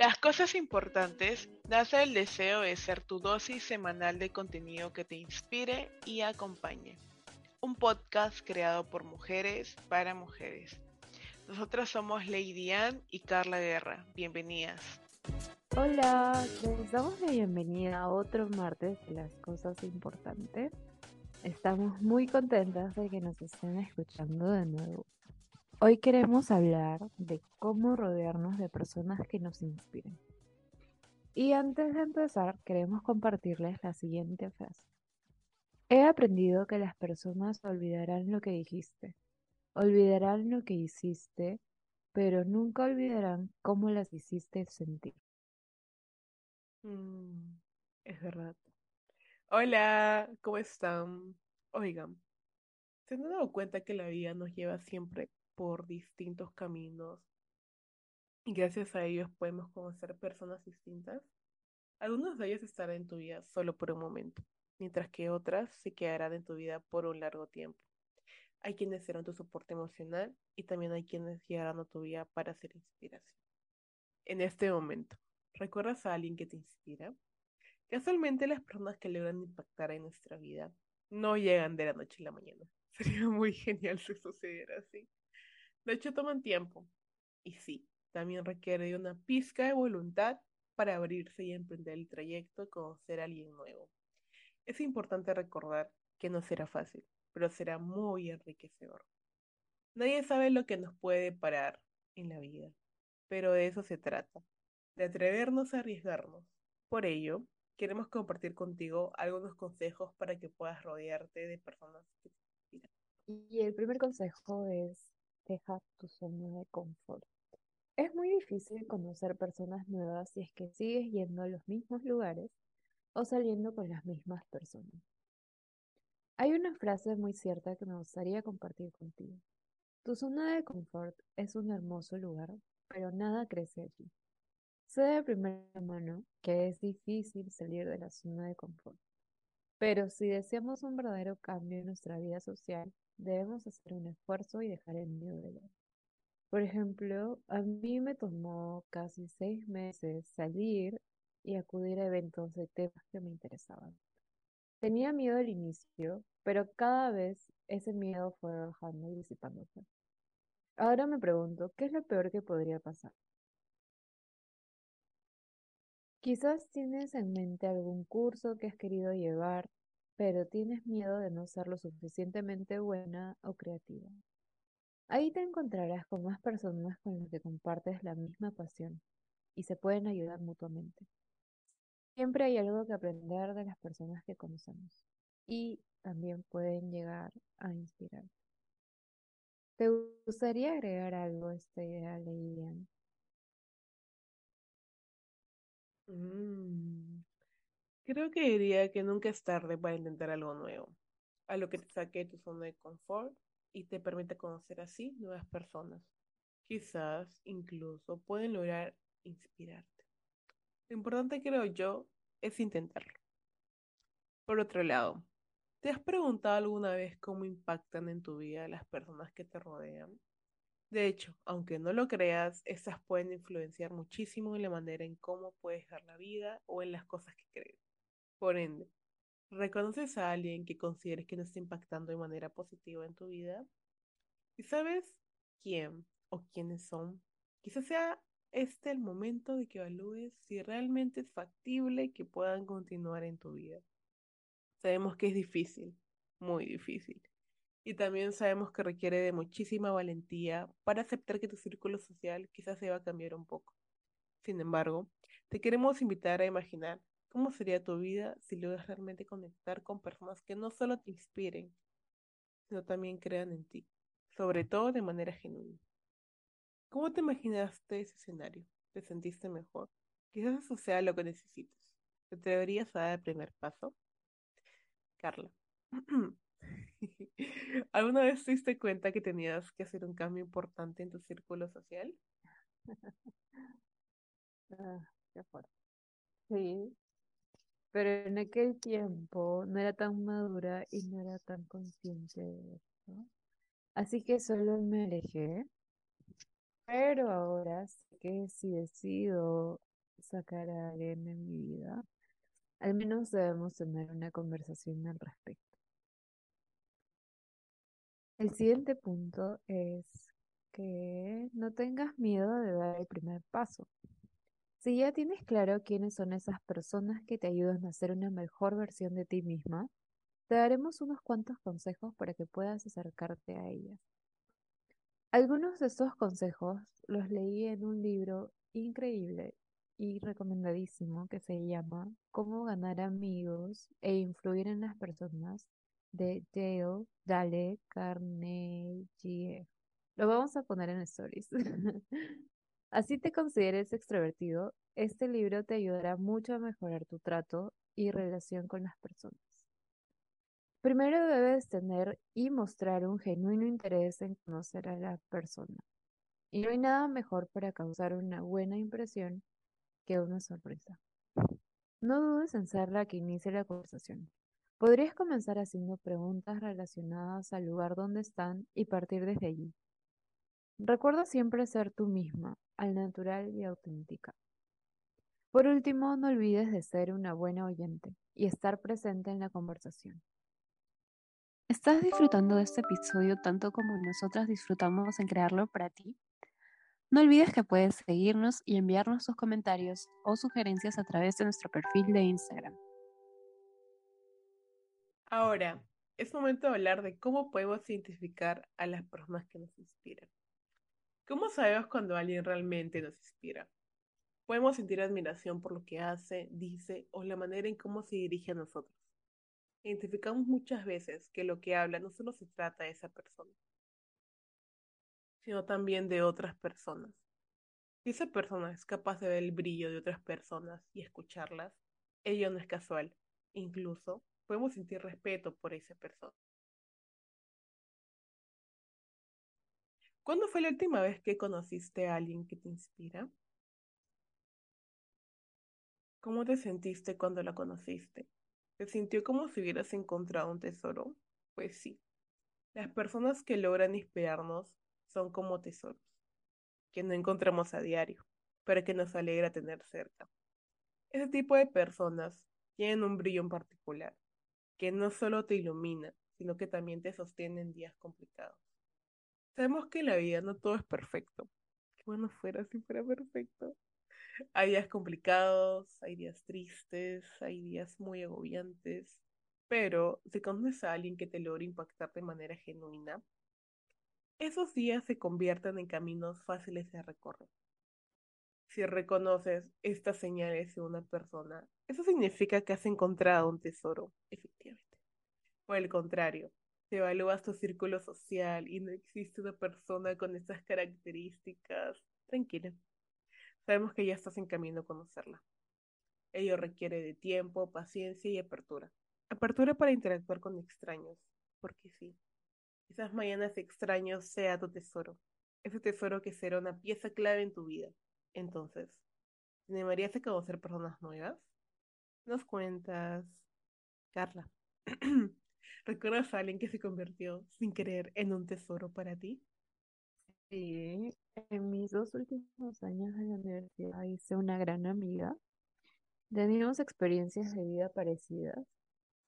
Las cosas importantes nace el deseo de ser tu dosis semanal de contenido que te inspire y acompañe. Un podcast creado por mujeres para mujeres. Nosotras somos Lady Ann y Carla Guerra. Bienvenidas. Hola, les damos la bienvenida a otro martes de las cosas importantes. Estamos muy contentas de que nos estén escuchando de nuevo. Hoy queremos hablar de cómo rodearnos de personas que nos inspiren. Y antes de empezar, queremos compartirles la siguiente frase. He aprendido que las personas olvidarán lo que dijiste, olvidarán lo que hiciste, pero nunca olvidarán cómo las hiciste sentir. Mm, es verdad. Hola, ¿cómo están? Oigan, ¿se han dado cuenta que la vida nos lleva siempre por distintos caminos y gracias a ellos podemos conocer personas distintas. Algunos de ellos estarán en tu vida solo por un momento, mientras que otras se quedarán en tu vida por un largo tiempo. Hay quienes serán tu soporte emocional y también hay quienes llegarán a tu vida para ser inspiración. En este momento, ¿recuerdas a alguien que te inspira? Casualmente las personas que logran impactar en nuestra vida no llegan de la noche a la mañana. Sería muy genial si sucediera así. De hecho, toman tiempo. Y sí, también requiere de una pizca de voluntad para abrirse y emprender el trayecto y conocer a alguien nuevo. Es importante recordar que no será fácil, pero será muy enriquecedor. Nadie sabe lo que nos puede parar en la vida, pero de eso se trata, de atrevernos a arriesgarnos. Por ello, queremos compartir contigo algunos consejos para que puedas rodearte de personas que te inspiran. Y el primer consejo es deja tu zona de confort. Es muy difícil conocer personas nuevas si es que sigues yendo a los mismos lugares o saliendo con las mismas personas. Hay una frase muy cierta que me gustaría compartir contigo. Tu zona de confort es un hermoso lugar, pero nada crece allí. Sé de primera mano que es difícil salir de la zona de confort, pero si deseamos un verdadero cambio en nuestra vida social, debemos hacer un esfuerzo y dejar el miedo de lado. Por ejemplo, a mí me tomó casi seis meses salir y acudir a eventos de temas que me interesaban. Tenía miedo al inicio, pero cada vez ese miedo fue bajando y disipándose. Ahora me pregunto, ¿qué es lo peor que podría pasar? Quizás tienes en mente algún curso que has querido llevar pero tienes miedo de no ser lo suficientemente buena o creativa. Ahí te encontrarás con más personas con las que compartes la misma pasión y se pueden ayudar mutuamente. Siempre hay algo que aprender de las personas que conocemos y también pueden llegar a inspirar. ¿Te gustaría agregar algo a esta idea, Lilian? Mm, Creo que diría que nunca es tarde para intentar algo nuevo, a lo que te saque tu zona de confort y te permite conocer así nuevas personas. Quizás incluso pueden lograr inspirarte. Lo importante, creo yo, es intentarlo. Por otro lado, ¿te has preguntado alguna vez cómo impactan en tu vida las personas que te rodean? De hecho, aunque no lo creas, estas pueden influenciar muchísimo en la manera en cómo puedes ver la vida o en las cosas que crees. Por ende, ¿reconoces a alguien que consideres que no está impactando de manera positiva en tu vida? ¿Y sabes quién o quiénes son? Quizás sea este el momento de que evalúes si realmente es factible que puedan continuar en tu vida. Sabemos que es difícil, muy difícil. Y también sabemos que requiere de muchísima valentía para aceptar que tu círculo social quizás se va a cambiar un poco. Sin embargo, te queremos invitar a imaginar ¿Cómo sería tu vida si logras realmente conectar con personas que no solo te inspiren, sino también crean en ti, sobre todo de manera genuina? ¿Cómo te imaginaste ese escenario? ¿Te sentiste mejor? Quizás eso sea lo que necesitas. ¿Te atreverías a dar el primer paso? Carla. ¿Alguna vez te diste cuenta que tenías que hacer un cambio importante en tu círculo social? Ah, qué fuerte. Sí, pero en aquel tiempo no era tan madura y no era tan consciente de esto. Así que solo me alejé. Pero ahora sé que si decido sacar a alguien de mi vida, al menos debemos tener una conversación al respecto. El siguiente punto es que no tengas miedo de dar el primer paso. Si ya tienes claro quiénes son esas personas que te ayudan a ser una mejor versión de ti misma, te daremos unos cuantos consejos para que puedas acercarte a ellas. Algunos de estos consejos los leí en un libro increíble y recomendadísimo que se llama Cómo ganar amigos e influir en las personas de Dale Dale Carnegie. Lo vamos a poner en stories. Así te consideres extrovertido, este libro te ayudará mucho a mejorar tu trato y relación con las personas. Primero debes tener y mostrar un genuino interés en conocer a la persona. Y no hay nada mejor para causar una buena impresión que una sorpresa. No dudes en ser la que inicie la conversación. Podrías comenzar haciendo preguntas relacionadas al lugar donde están y partir desde allí. Recuerda siempre ser tú misma, al natural y auténtica. Por último, no olvides de ser una buena oyente y estar presente en la conversación. ¿Estás disfrutando de este episodio tanto como nosotras disfrutamos en crearlo para ti? No olvides que puedes seguirnos y enviarnos tus comentarios o sugerencias a través de nuestro perfil de Instagram. Ahora, es momento de hablar de cómo podemos identificar a las personas que nos inspiran. ¿Cómo sabemos cuando alguien realmente nos inspira? Podemos sentir admiración por lo que hace, dice o la manera en cómo se dirige a nosotros. Identificamos muchas veces que lo que habla no solo se trata de esa persona, sino también de otras personas. Si esa persona es capaz de ver el brillo de otras personas y escucharlas, ello no es casual. Incluso podemos sentir respeto por esa persona. ¿Cuándo fue la última vez que conociste a alguien que te inspira? ¿Cómo te sentiste cuando la conociste? ¿Te sintió como si hubieras encontrado un tesoro? Pues sí. Las personas que logran inspirarnos son como tesoros, que no encontramos a diario, pero que nos alegra tener cerca. Ese tipo de personas tienen un brillo en particular, que no solo te ilumina, sino que también te sostiene en días complicados. Sabemos que en la vida no todo es perfecto. Qué bueno fuera si fuera perfecto. Hay días complicados, hay días tristes, hay días muy agobiantes, pero si conoces a alguien que te logra impactar de manera genuina, esos días se convierten en caminos fáciles de recorrer. Si reconoces estas señales de una persona, eso significa que has encontrado un tesoro, efectivamente. Por el contrario, si evalúas tu círculo social y no existe una persona con estas características, tranquila. Sabemos que ya estás en camino a conocerla. Ello requiere de tiempo, paciencia y apertura. Apertura para interactuar con extraños, porque sí, esas mañanas extraños sea tu tesoro, ese tesoro que será una pieza clave en tu vida. Entonces, ¿te animarías a conocer personas nuevas? Nos cuentas, Carla. ¿Recuerdas a alguien que se convirtió sin querer en un tesoro para ti? Sí, en mis dos últimos años de la universidad hice una gran amiga. Teníamos experiencias de vida parecidas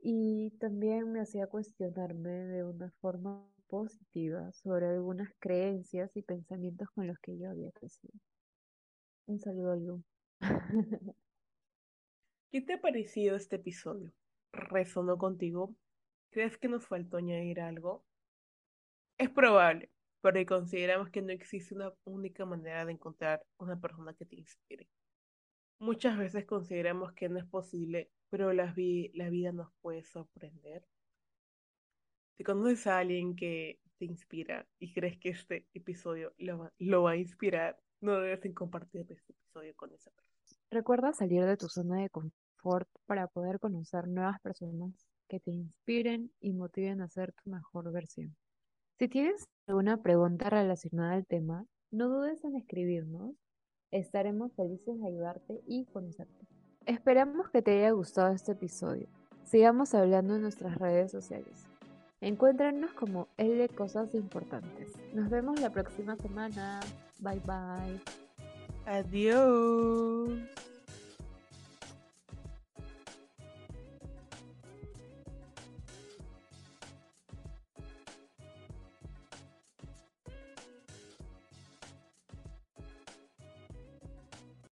y también me hacía cuestionarme de una forma positiva sobre algunas creencias y pensamientos con los que yo había crecido. Un saludo a Lu. ¿Qué te ha parecido este episodio? ¿Resonó contigo? ¿Crees que nos faltó añadir algo? Es probable, porque consideramos que no existe una única manera de encontrar una persona que te inspire. Muchas veces consideramos que no es posible, pero la, la vida nos puede sorprender. Si conoces a alguien que te inspira y crees que este episodio lo va, lo va a inspirar, no debes compartir este episodio con esa persona. Recuerda salir de tu zona de confort para poder conocer nuevas personas que te inspiren y motiven a ser tu mejor versión. Si tienes alguna pregunta relacionada al tema, no dudes en escribirnos Estaremos felices de ayudarte y conocerte. Esperamos que te haya gustado este episodio. Sigamos hablando en nuestras redes sociales. Encuéntranos como el de cosas importantes. Nos vemos la próxima semana. Bye bye. Adiós.